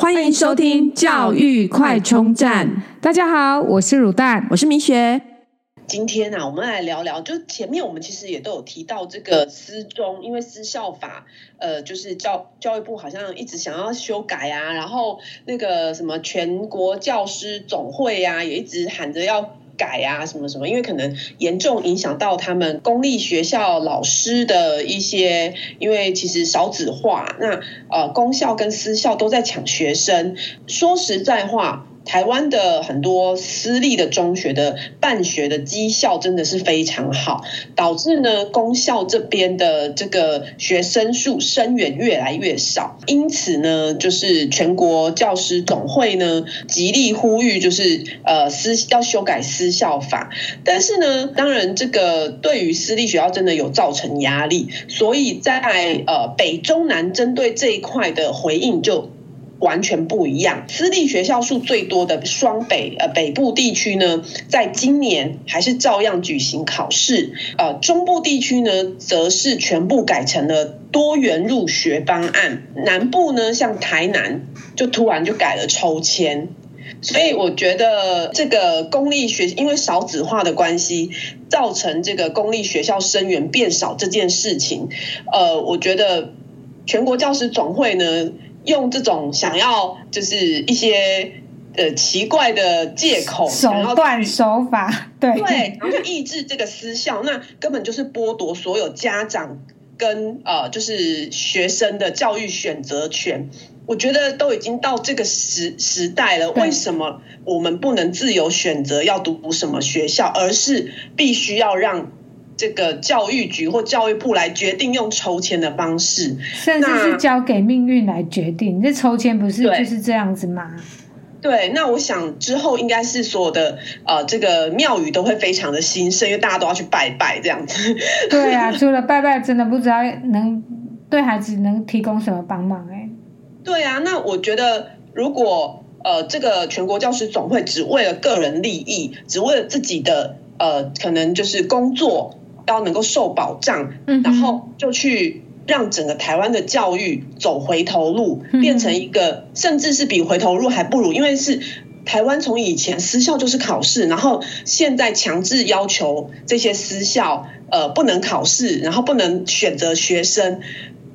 欢迎收听教育快充站。大家好，我是乳蛋，我是米雪。今天呢、啊，我们来聊聊，就前面我们其实也都有提到这个私中，因为私校法，呃，就是教教育部好像一直想要修改啊，然后那个什么全国教师总会呀、啊，也一直喊着要。改啊，什么什么？因为可能严重影响到他们公立学校老师的一些，因为其实少子化，那呃，公校跟私校都在抢学生。说实在话。台湾的很多私立的中学的办学的绩效真的是非常好，导致呢公校这边的这个学生数生源越来越少，因此呢，就是全国教师总会呢极力呼吁，就是呃私要修改私校法，但是呢，当然这个对于私立学校真的有造成压力，所以在呃北中南针对这一块的回应就。完全不一样。私立学校数最多的双北呃北部地区呢，在今年还是照样举行考试。呃，中部地区呢，则是全部改成了多元入学方案。南部呢，像台南就突然就改了抽签。所以我觉得这个公立学因为少子化的关系，造成这个公立学校生源变少这件事情，呃，我觉得全国教师总会呢。用这种想要就是一些呃奇怪的借口手段手法，对对，然后去抑制这个私校，那根本就是剥夺所有家长跟呃就是学生的教育选择权。我觉得都已经到这个时时代了，为什么我们不能自由选择要读什么学校，而是必须要让？这个教育局或教育部来决定用抽签的方式，甚至是交给命运来决定。这抽签不是就是这样子吗？对，那我想之后应该是所有的呃，这个庙宇都会非常的兴盛，因为大家都要去拜拜这样子。对啊，除了拜拜，真的不知道能对孩子能提供什么帮忙哎。对啊，那我觉得如果呃，这个全国教师总会只为了个人利益，只为了自己的呃，可能就是工作。要能够受保障，然后就去让整个台湾的教育走回头路，变成一个甚至是比回头路还不如，因为是台湾从以前私校就是考试，然后现在强制要求这些私校呃不能考试，然后不能选择学生，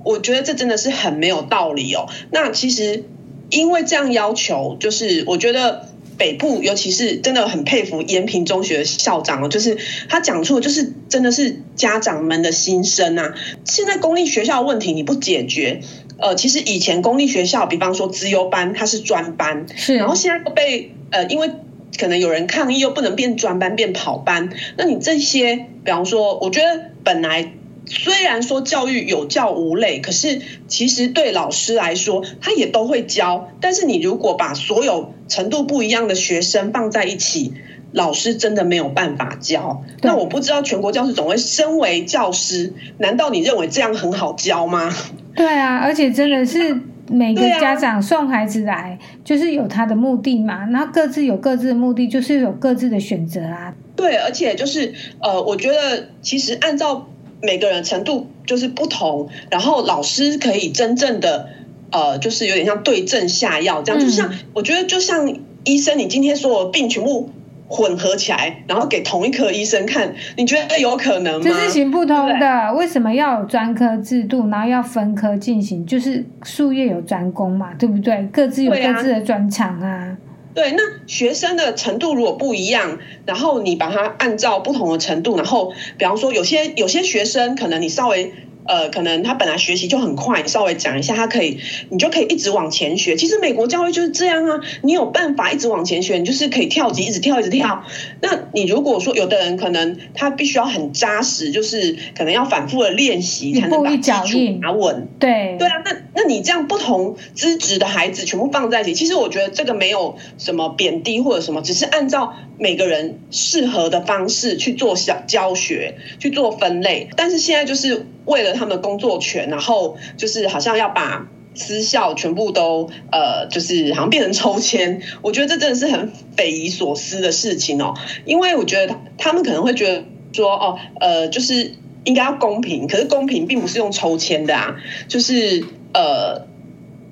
我觉得这真的是很没有道理哦。那其实因为这样要求，就是我觉得。北部，尤其是真的很佩服延平中学的校长哦，就是他讲出的就是真的是家长们的心声啊。现在公立学校的问题你不解决，呃，其实以前公立学校，比方说资优班，它是专班，是，然后现在都被呃，因为可能有人抗议，又不能变专班变跑班，那你这些，比方说，我觉得本来。虽然说教育有教无类，可是其实对老师来说，他也都会教。但是你如果把所有程度不一样的学生放在一起，老师真的没有办法教。那我不知道全国教师总会身为教师，难道你认为这样很好教吗？对啊，而且真的是每个家长送孩子来，就是有他的目的嘛。那各自有各自的目的，就是有各自的选择啊。对，而且就是呃，我觉得其实按照。每个人程度就是不同，然后老师可以真正的，呃，就是有点像对症下药这样，就像我觉得就像医生，你今天所有病全部混合起来，然后给同一科医生看，你觉得有可能吗？这是行不通的。为什么要有专科制度，然后要分科进行？就是术业有专攻嘛，对不对？各自有各自的专长啊。对，那学生的程度如果不一样，然后你把它按照不同的程度，然后比方说有些有些学生可能你稍微。呃，可能他本来学习就很快，你稍微讲一下，他可以，你就可以一直往前学。其实美国教育就是这样啊，你有办法一直往前学，你就是可以跳级，一直跳，一直跳。那你如果说有的人可能他必须要很扎实，就是可能要反复的练习才能把基础打稳。对对啊，那那你这样不同资质的孩子全部放在一起，其实我觉得这个没有什么贬低或者什么，只是按照每个人适合的方式去做小教学，去做分类。但是现在就是。为了他们工作权，然后就是好像要把私校全部都呃，就是好像变成抽签。我觉得这真的是很匪夷所思的事情哦。因为我觉得他们可能会觉得说，哦，呃，就是应该要公平，可是公平并不是用抽签的啊。就是呃，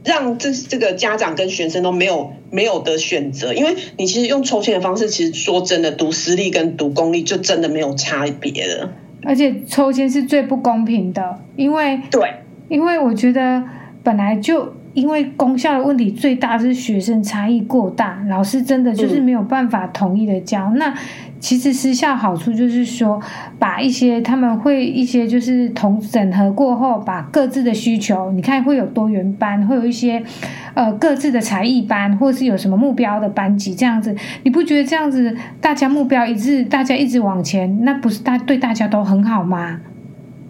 让这这个家长跟学生都没有没有的选择，因为你其实用抽签的方式，其实说真的，读私立跟读公立就真的没有差别了。而且抽签是最不公平的，因为对，因为我觉得本来就因为功效的问题最大是学生差异过大，老师真的就是没有办法统一的教。嗯、那其实私校好处就是说，把一些他们会一些就是同整合过后，把各自的需求，你看会有多元班，会有一些。呃，各自的才艺班，或是有什么目标的班级，这样子，你不觉得这样子大家目标一致，大家一直往前，那不是大对大家都很好吗？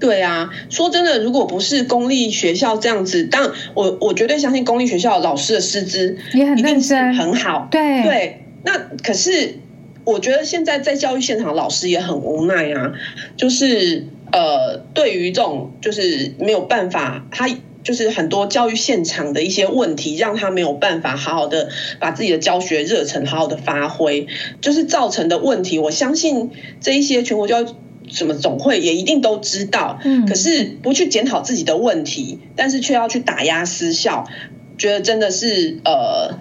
对啊，说真的，如果不是公立学校这样子，但我我绝对相信公立学校老师的师资也很认真，很好。对对，那可是我觉得现在在教育现场，老师也很无奈啊，就是呃，对于这种就是没有办法，他。就是很多教育现场的一些问题，让他没有办法好好的把自己的教学热忱好好的发挥，就是造成的问题。我相信这一些全国教育什么总会也一定都知道，嗯，可是不去检讨自己的问题，但是却要去打压私校，觉得真的是呃。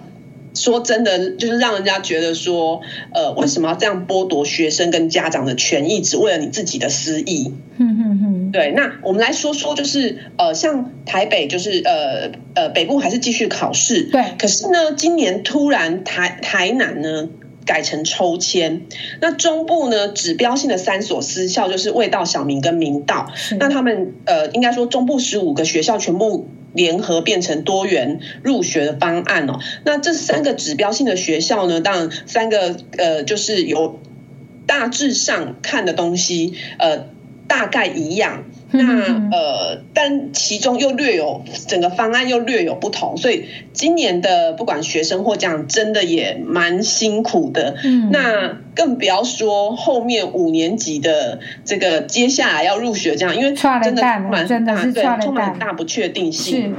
说真的，就是让人家觉得说，呃，为什么要这样剥夺学生跟家长的权益，只为了你自己的私益？嗯嗯嗯。对，那我们来说说，就是呃，像台北，就是呃呃，北部还是继续考试。对。可是呢，今年突然台台南呢改成抽签，那中部呢指标性的三所私校就是味道、小明跟明道。那他们呃，应该说中部十五个学校全部。联合变成多元入学的方案哦，那这三个指标性的学校呢，当然三个呃，就是有大致上看的东西，呃，大概一样。那呃，但其中又略有整个方案又略有不同，所以今年的不管学生或家长，真的也蛮辛苦的。嗯，那更不要说后面五年级的这个接下来要入学这样，因为真的蛮真的是对，充满很大不确定性。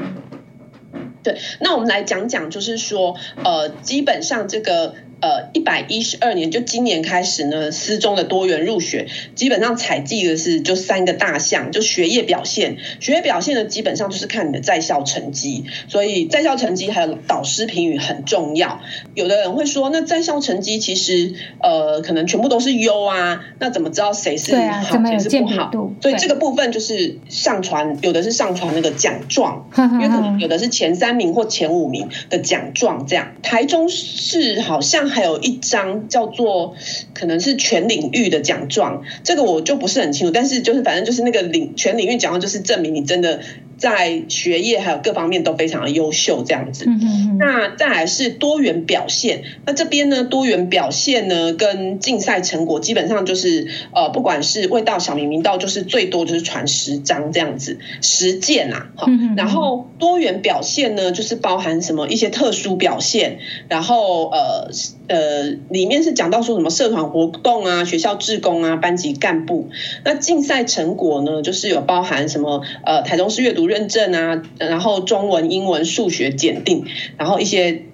对，那我们来讲讲，就是说呃，基本上这个。呃，一百一十二年就今年开始呢，私中的多元入学基本上采集的是就三个大项，就学业表现，学业表现呢基本上就是看你的在校成绩，所以在校成绩还有导师评语很重要。有的人会说，那在校成绩其实呃可能全部都是优啊，那怎么知道谁是好谁是不好？所以这个部分就是上传，有的是上传那个奖状，因为可能有的是前三名或前五名的奖状这样。台中市好像。还有一张叫做可能是全领域的奖状，这个我就不是很清楚，但是就是反正就是那个领全领域奖状，就是证明你真的。在学业还有各方面都非常的优秀，这样子。嗯嗯。那再来是多元表现，那这边呢，多元表现呢跟竞赛成果基本上就是呃，不管是味道、小明、明道，就是最多就是传十张这样子实践啊。好，然后多元表现呢，就是包含什么一些特殊表现，然后呃呃，里面是讲到说什么社团活动啊、学校志工啊、班级干部。那竞赛成果呢，就是有包含什么呃，台中市阅读认证啊，然后中文、英文、数学检定，然后一些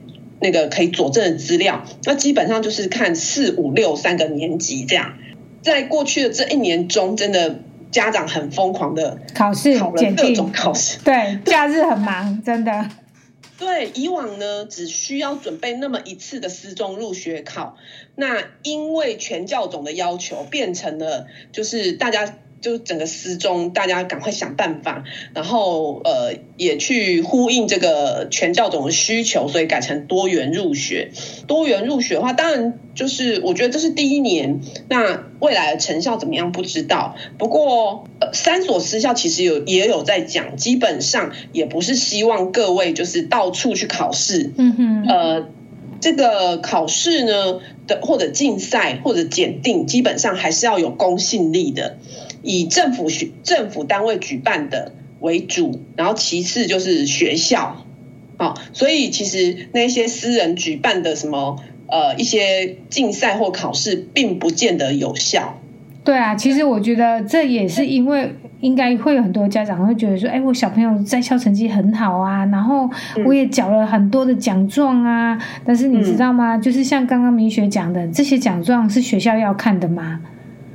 那个可以佐证的资料，那基本上就是看四五六三个年级这样。在过去的这一年中，真的家长很疯狂的考试，考了各种考试，对，假日很忙，真的。对，以往呢只需要准备那么一次的私中入学考，那因为全教总的要求，变成了就是大家。就整个私中，大家赶快想办法，然后呃也去呼应这个全教总的需求，所以改成多元入学。多元入学的话，当然就是我觉得这是第一年，那未来的成效怎么样不知道。不过呃三所私校其实有也有在讲，基本上也不是希望各位就是到处去考试。嗯哼，呃这个考试呢的或者竞赛或者检定，基本上还是要有公信力的。以政府学政府单位举办的为主，然后其次就是学校，好，所以其实那些私人举办的什么呃一些竞赛或考试，并不见得有效。对啊，其实我觉得这也是因为应该会有很多家长会觉得说，哎，我小朋友在校成绩很好啊，然后我也缴了很多的奖状啊，嗯、但是你知道吗？就是像刚刚明学讲的，这些奖状是学校要看的吗？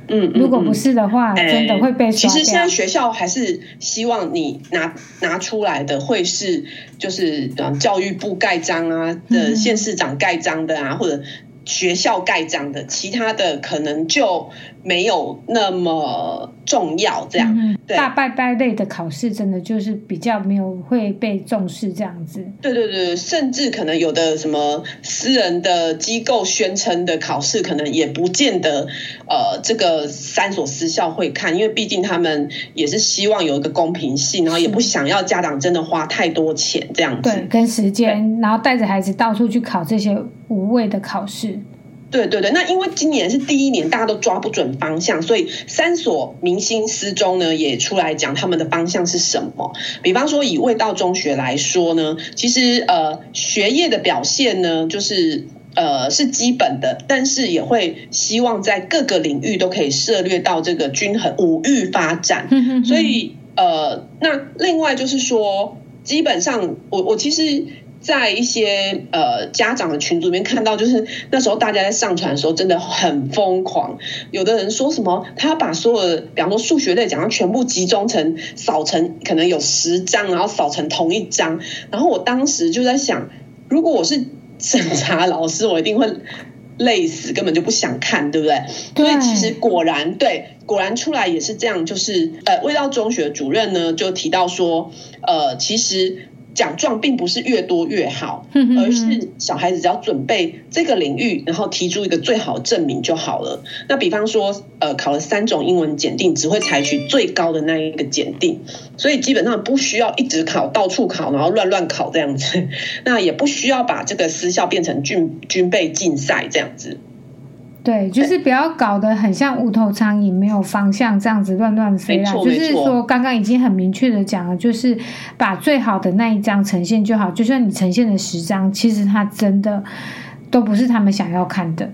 嗯，如果不是的话，嗯、真的会被。其实现在学校还是希望你拿拿出来的会是就是教育部盖章啊的县市长盖章的啊，嗯、或者。学校盖章的，其他的可能就没有那么重要。这样，嗯、对大拜拜类的考试，真的就是比较没有会被重视这样子。对对对，甚至可能有的什么私人的机构宣称的考试，可能也不见得，呃，这个三所私校会看，因为毕竟他们也是希望有一个公平性，然后也不想要家长真的花太多钱这样子，对，跟时间，然后带着孩子到处去考这些无谓的考试。对对对，那因为今年是第一年，大家都抓不准方向，所以三所明星私中呢也出来讲他们的方向是什么。比方说以味道中学来说呢，其实呃学业的表现呢就是呃是基本的，但是也会希望在各个领域都可以涉猎到这个均衡五育发展。所以呃那另外就是说，基本上我我其实。在一些呃家长的群组里面看到，就是那时候大家在上传的时候真的很疯狂。有的人说什么，他要把所有的，比方说数学类奖项全部集中成扫成，可能有十张，然后扫成同一张。然后我当时就在想，如果我是审查老师，我一定会累死，根本就不想看，对不对？对。所以其实果然对，果然出来也是这样，就是呃，味道中学主任呢就提到说，呃，其实。奖状并不是越多越好，而是小孩子只要准备这个领域，然后提出一个最好的证明就好了。那比方说，呃，考了三种英文检定，只会采取最高的那一个检定，所以基本上不需要一直考，到处考，然后乱乱考这样子。那也不需要把这个私校变成军军备竞赛这样子。对，就是不要搞得很像无头苍蝇，没有方向这样子乱乱飞啦。就是说，刚刚已经很明确的讲了，就是把最好的那一张呈现就好。就算你呈现了十张，其实它真的都不是他们想要看的。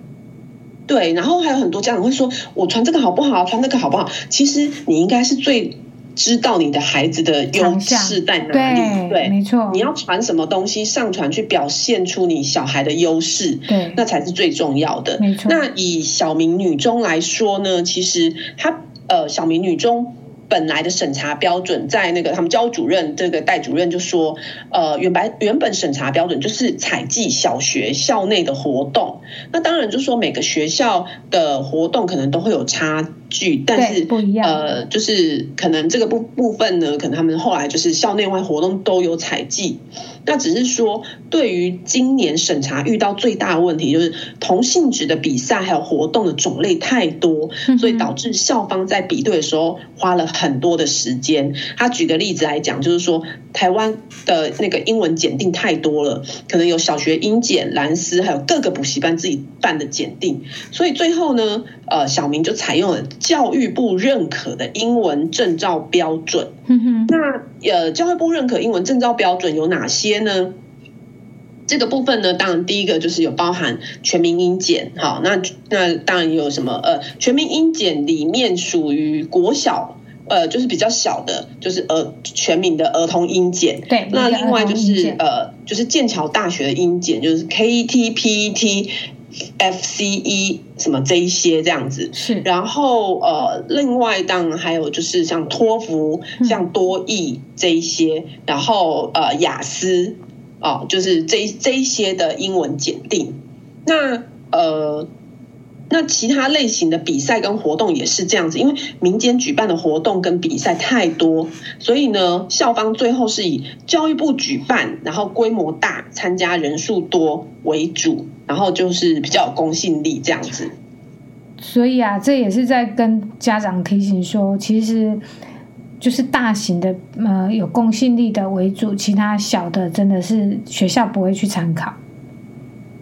对，然后还有很多家长会说：“我传这个好不好？传那个好不好？”其实你应该是最。知道你的孩子的优势在哪里？对，没错。你要传什么东西上传去表现出你小孩的优势，对，那才是最重要的。没错。那以小明女中来说呢，其实他呃，小明女中。本来的审查标准，在那个他们教主任这个代主任就说，呃，原本原本审查标准就是采集小学校内的活动，那当然就是说每个学校的活动可能都会有差距，但是不一样，呃，就是可能这个部部分呢，可能他们后来就是校内外活动都有采计。那只是说，对于今年审查遇到最大的问题，就是同性质的比赛还有活动的种类太多，所以导致校方在比对的时候花了很多的时间。他举个例子来讲，就是说台湾的那个英文检定太多了，可能有小学英检、蓝思，还有各个补习班自己办的检定，所以最后呢，呃，小明就采用了教育部认可的英文证照标准。那呃，教育部认可英文证照标准有哪些呢？这个部分呢，当然第一个就是有包含全民英检，好，那那当然有什么呃，全民英检里面属于国小，呃，就是比较小的，就是儿全民的儿童英检。对，那另外就是呃，就是剑桥大学的英检，就是 KET、PET。FCE 什么这一些这样子是，然后呃，另外当然还有就是像托福、像多益这一些，嗯、然后呃雅思哦、呃，就是这这一些的英文检定。那呃，那其他类型的比赛跟活动也是这样子，因为民间举办的活动跟比赛太多，所以呢，校方最后是以教育部举办，然后规模大、参加人数多为主。然后就是比较有公信力这样子，所以啊，这也是在跟家长提醒说，其实就是大型的呃有公信力的为主，其他小的真的是学校不会去参考。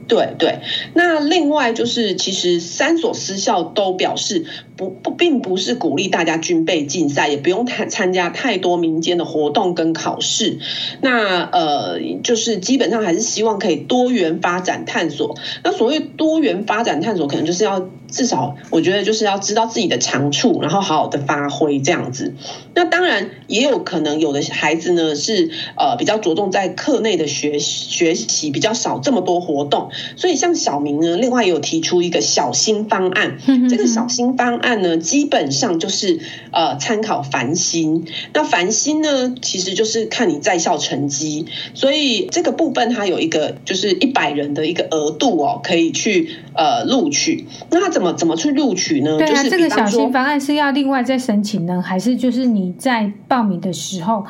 对对，那另外就是，其实三所私校都表示不不，并不是鼓励大家军备竞赛，也不用太参加太多民间的活动跟考试。那呃，就是基本上还是希望可以多元发展探索。那所谓多元发展探索，可能就是要至少我觉得就是要知道自己的长处，然后好好的发挥这样子。那当然也有可能有的孩子呢是呃比较着重在课内的学学习，比较少这么多活动。所以像小明呢，另外也有提出一个小心方案。这个小心方案呢，基本上就是呃参考繁星。那繁星呢，其实就是看你在校成绩。所以这个部分它有一个就是一百人的一个额度哦，可以去呃录取。那他怎么怎么去录取呢？对啊，就是这个小新方案是要另外再申请呢，还是就是你在报名的时候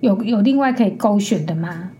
有有另外可以勾选的吗？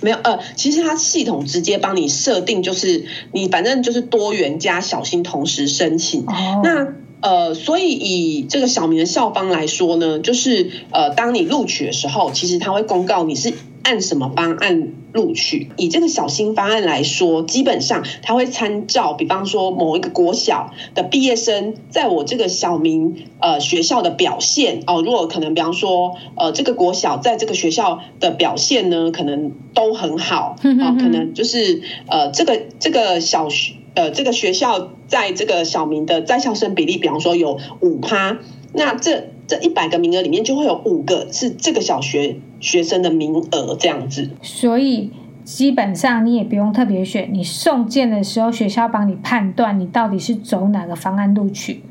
没有，呃，其实它系统直接帮你设定，就是你反正就是多元加小心同时申请。哦、那呃，所以以这个小明的校方来说呢，就是呃，当你录取的时候，其实他会公告你是。按什么方案录取？以这个小新方案来说，基本上他会参照，比方说某一个国小的毕业生，在我这个小明呃学校的表现哦，如果可能，比方说呃这个国小在这个学校的表现呢，可能都很好啊、哦，可能就是呃这个这个小学呃这个学校在这个小明的在校生比例，比方说有五趴，那这。这一百个名额里面就会有五个是这个小学学生的名额，这样子。所以基本上你也不用特别选，你送件的时候学校帮你判断你到底是走哪个方案录取。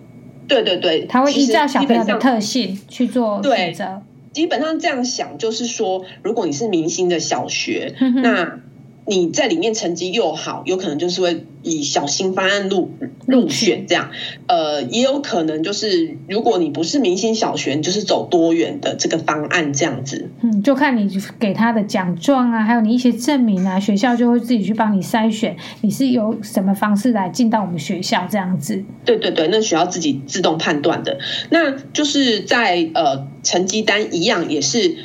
对对对，他会依照小朋友的特性去做选择。基本上这样想就是说，如果你是明星的小学，那。你在里面成绩又好，有可能就是会以小型方案录入选这样，呃，也有可能就是如果你不是明星小学，你就是走多元的这个方案这样子。嗯，就看你给他的奖状啊，还有你一些证明啊，学校就会自己去帮你筛选，你是由什么方式来进到我们学校这样子。对对对，那学校自己自动判断的，那就是在呃成绩单一样也是。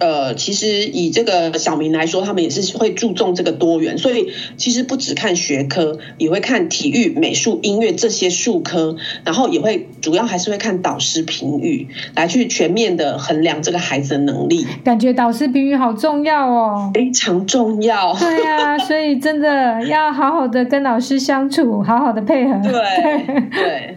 呃，其实以这个小明来说，他们也是会注重这个多元，所以其实不只看学科，也会看体育、美术、音乐这些术科，然后也会主要还是会看导师评语，来去全面的衡量这个孩子的能力。感觉导师评语好重要哦，非常重要。对啊，所以真的要好好的跟老师相处，好好的配合。对 对。对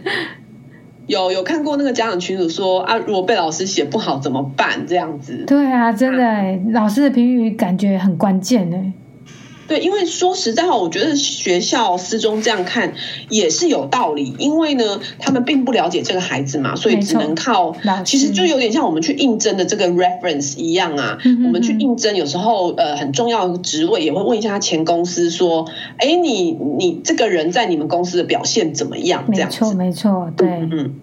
有有看过那个家长群组说啊，如果被老师写不好怎么办？这样子。对啊，真的，欸、老师的评语感觉很关键呢。对，因为说实在话，我觉得学校私中这样看也是有道理。因为呢，他们并不了解这个孩子嘛，所以只能靠。其实就有点像我们去应征的这个 reference 一样啊。嗯、我们去应征，有时候呃很重要的职位也会问一下他前公司说：“哎，你你这个人在你们公司的表现怎么样？”这样子。没错，没错，对。嗯。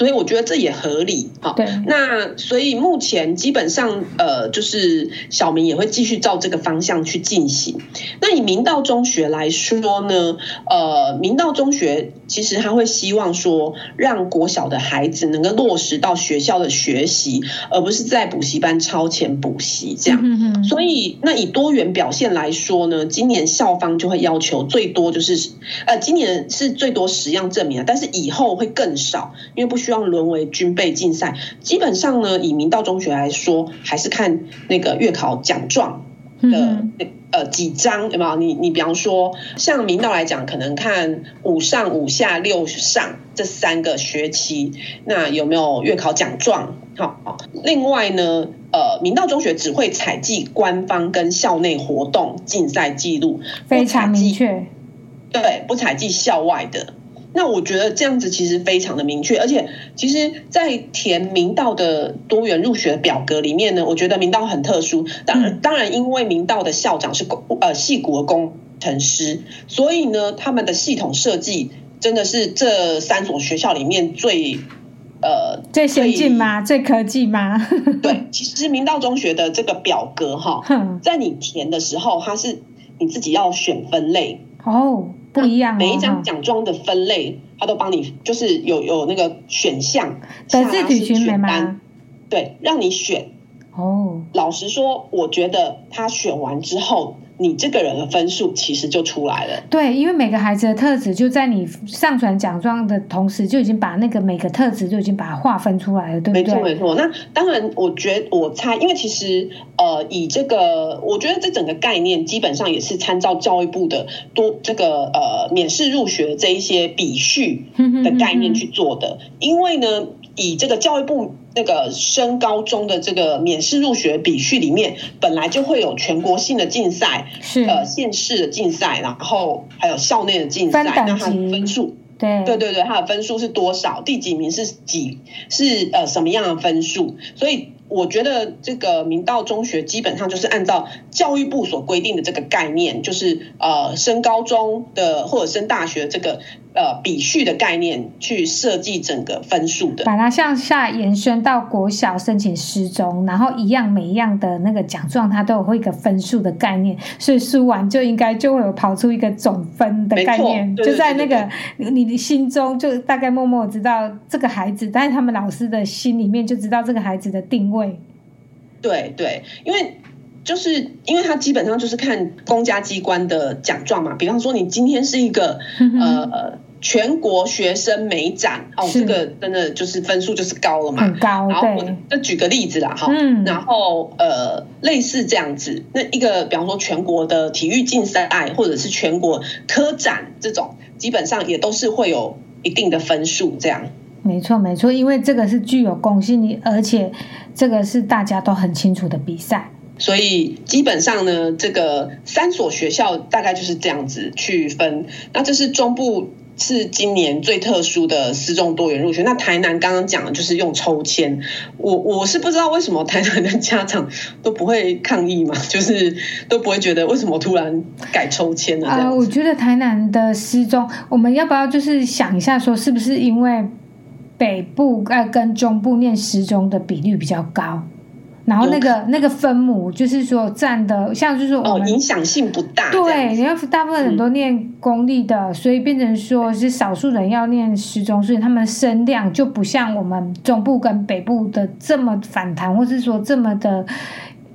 所以我觉得这也合理，好，对。那所以目前基本上，呃，就是小明也会继续照这个方向去进行。那以明道中学来说呢，呃，明道中学其实他会希望说，让国小的孩子能够落实到学校的学习，而不是在补习班超前补习这样。嗯嗯。所以，那以多元表现来说呢，今年校方就会要求最多就是，呃，今年是最多十样证明啊，但是以后会更少，因为不需。希望沦为军备竞赛，基本上呢，以明道中学来说，还是看那个月考奖状的呃几张，有没有？你你比方说，像明道来讲，可能看五上五下六上这三个学期，那有没有月考奖状？好，另外呢，呃，明道中学只会采集官方跟校内活动竞赛记录，非常明确，对，不采集校外的。那我觉得这样子其实非常的明确，而且其实，在填明道的多元入学表格里面呢，我觉得明道很特殊。当然，当然，因为明道的校长是工呃矽谷的工程师，所以呢，他们的系统设计真的是这三所学校里面最呃最先进吗？最科技吗？对，其实明道中学的这个表格哈，在你填的时候，它是你自己要选分类哦。不一样、哦，每一张奖状的分类，他都帮你，就是有有那个选项，德智体群美吗？对，让你选。哦，老实说，我觉得他选完之后。你这个人的分数其实就出来了。对，因为每个孩子的特质就在你上传奖状的同时，就已经把那个每个特质就已经把它划分出来了，对不对？没错，没错。那当然，我觉得我猜，因为其实呃，以这个，我觉得这整个概念基本上也是参照教育部的多这个呃免试入学这一些比序的概念去做的，因为呢。以这个教育部那个升高中的这个免试入学比序里面，本来就会有全国性的竞赛，是呃县市的竞赛，然后还有校内的竞赛，那它的分数，对对对对，它的分数是多少？第几名是几？是呃什么样的分数？所以。我觉得这个明道中学基本上就是按照教育部所规定的这个概念，就是呃升高中的或者升大学这个呃比序的概念去设计整个分数的，把它向下延伸到国小申请师中，然后一样每一样的那个奖状它都有会一个分数的概念，所以输完就应该就会有跑出一个总分的概念，就在那个你的心中就大概默默知道这个孩子，但是他们老师的心里面就知道这个孩子的定位。对对，因为就是因为他基本上就是看公家机关的奖状嘛，比方说你今天是一个、嗯、呃全国学生美展哦，这个真的就是分数就是高了嘛，很高。然后我就举个例子啦哈，嗯，然后呃类似这样子，那一个比方说全国的体育竞赛或者是全国科展这种，基本上也都是会有一定的分数这样。没错，没错，因为这个是具有公信力，而且这个是大家都很清楚的比赛，所以基本上呢，这个三所学校大概就是这样子去分。那这是中部是今年最特殊的私中多元入学。那台南刚刚讲的就是用抽签，我我是不知道为什么台南的家长都不会抗议嘛，就是都不会觉得为什么突然改抽签呢？啊、呃，我觉得台南的私中，我们要不要就是想一下，说是不是因为？北部呃跟中部念十中的比率比较高，然后那个那个分母就是说占的，像就是我们、哦、影响性不大。对，你要大部分人都念公立的，嗯、所以变成说是少数人要念十中，所以他们声量就不像我们中部跟北部的这么反弹，或是说这么的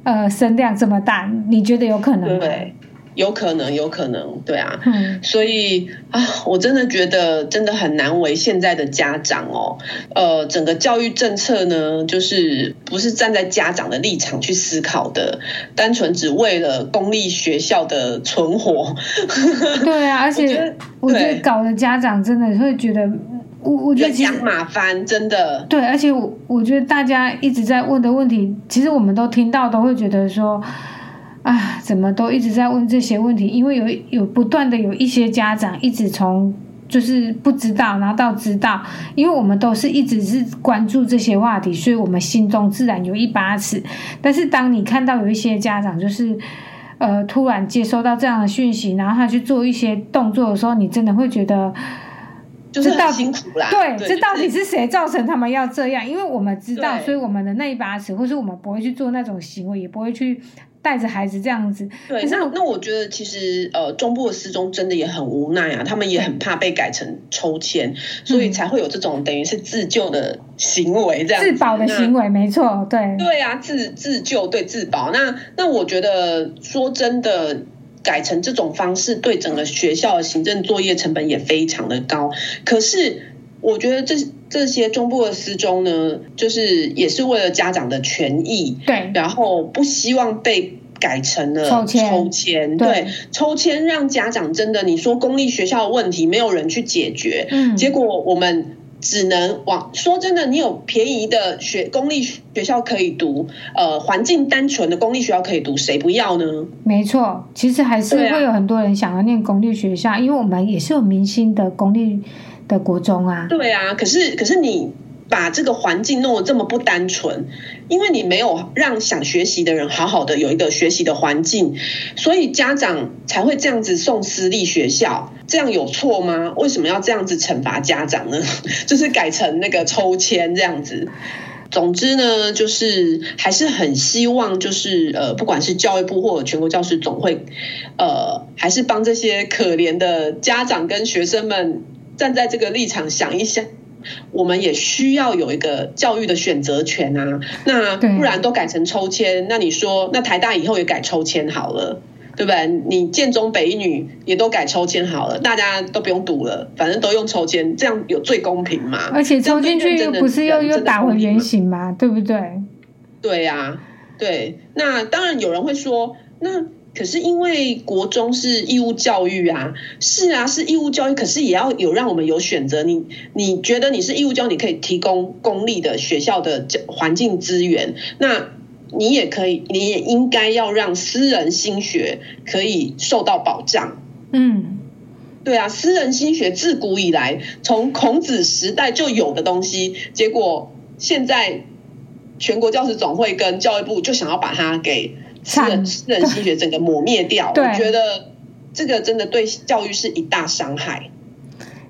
呃声量这么大。你觉得有可能吗？对。有可能，有可能，对啊，嗯，所以啊，我真的觉得真的很难为现在的家长哦，呃，整个教育政策呢，就是不是站在家长的立场去思考的，单纯只为了公立学校的存活。对啊，而且我觉得搞得家长真的会觉得，我我觉得讲马翻真的。对，而且我我觉得大家一直在问的问题，其实我们都听到，都会觉得说。啊，怎么都一直在问这些问题？因为有有不断的有一些家长一直从就是不知道，然后到知道，因为我们都是一直是关注这些话题，所以我们心中自然有一把尺。但是当你看到有一些家长就是呃突然接收到这样的讯息，然后他去做一些动作的时候，你真的会觉得就是很辛苦啦。对，这到底是谁造成他们要这样？因为我们知道，所以我们的那一把尺，或是我们不会去做那种行为，也不会去。带着孩子这样子，对，那那我觉得其实呃，中部的师中真的也很无奈啊，他们也很怕被改成抽签，所以才会有这种等于是自救的行为，这样自保的行为，没错，对，对啊，自自救对自保。那那我觉得说真的，改成这种方式，对整个学校的行政作业成本也非常的高。可是我觉得这。这些中部的私中呢，就是也是为了家长的权益，对，然后不希望被改成了抽签，抽签，对，抽签让家长真的，你说公立学校的问题没有人去解决，嗯，结果我们只能往说真的，你有便宜的学公立学校可以读，呃，环境单纯的公立学校可以读，谁不要呢？没错，其实还是会有很多人想要念公立学校，因为我们也是有明星的公立。的国中啊，对啊，可是可是你把这个环境弄得这么不单纯，因为你没有让想学习的人好好的有一个学习的环境，所以家长才会这样子送私立学校，这样有错吗？为什么要这样子惩罚家长呢？就是改成那个抽签这样子。总之呢，就是还是很希望，就是呃，不管是教育部或者全国教师总会，呃，还是帮这些可怜的家长跟学生们。站在这个立场想一想，我们也需要有一个教育的选择权啊。那不然都改成抽签，那你说那台大以后也改抽签好了。对不对？你建中北一女也都改抽签好了，大家都不用读了，反正都用抽签，这样有最公平嘛？而且抽进去又不是又又打回原形嘛？对不对？对呀、啊，对。那当然有人会说，那可是因为国中是义务教育啊，是啊，是义务教育，可是也要有让我们有选择。你你觉得你是义务教育，你可以提供公立的学校的环境资源，那。你也可以，你也应该要让私人心学可以受到保障。嗯，对啊，私人心学自古以来从孔子时代就有的东西，结果现在全国教师总会跟教育部就想要把它给私人私人心血整个抹灭掉。我觉得这个真的对教育是一大伤害。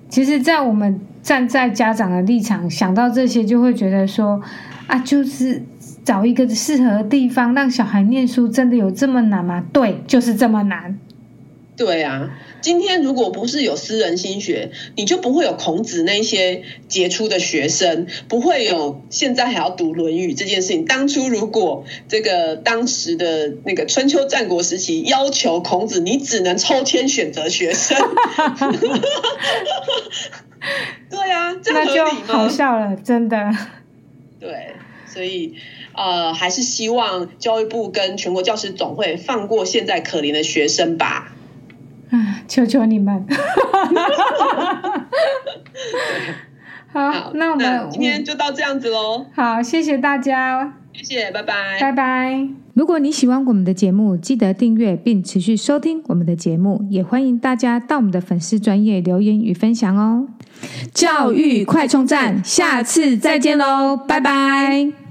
其实，在我们站在家长的立场想到这些，就会觉得说啊，就是。找一个适合的地方让小孩念书，真的有这么难吗？对，就是这么难。对啊，今天如果不是有私人心学，你就不会有孔子那些杰出的学生，不会有现在还要读《论语》这件事情。当初如果这个当时的那个春秋战国时期要求孔子，你只能抽签选择学生。对啊，这样合理吗？那就好笑了，真的。对，所以。呃，还是希望教育部跟全国教师总会放过现在可怜的学生吧。啊，求求你们！好，好，那我们那今天就到这样子喽。好，谢谢大家，谢谢，拜拜，拜拜。如果你喜欢我们的节目，记得订阅并持续收听我们的节目，也欢迎大家到我们的粉丝专业留言与分享哦。教育快充站，下次再见喽，拜拜。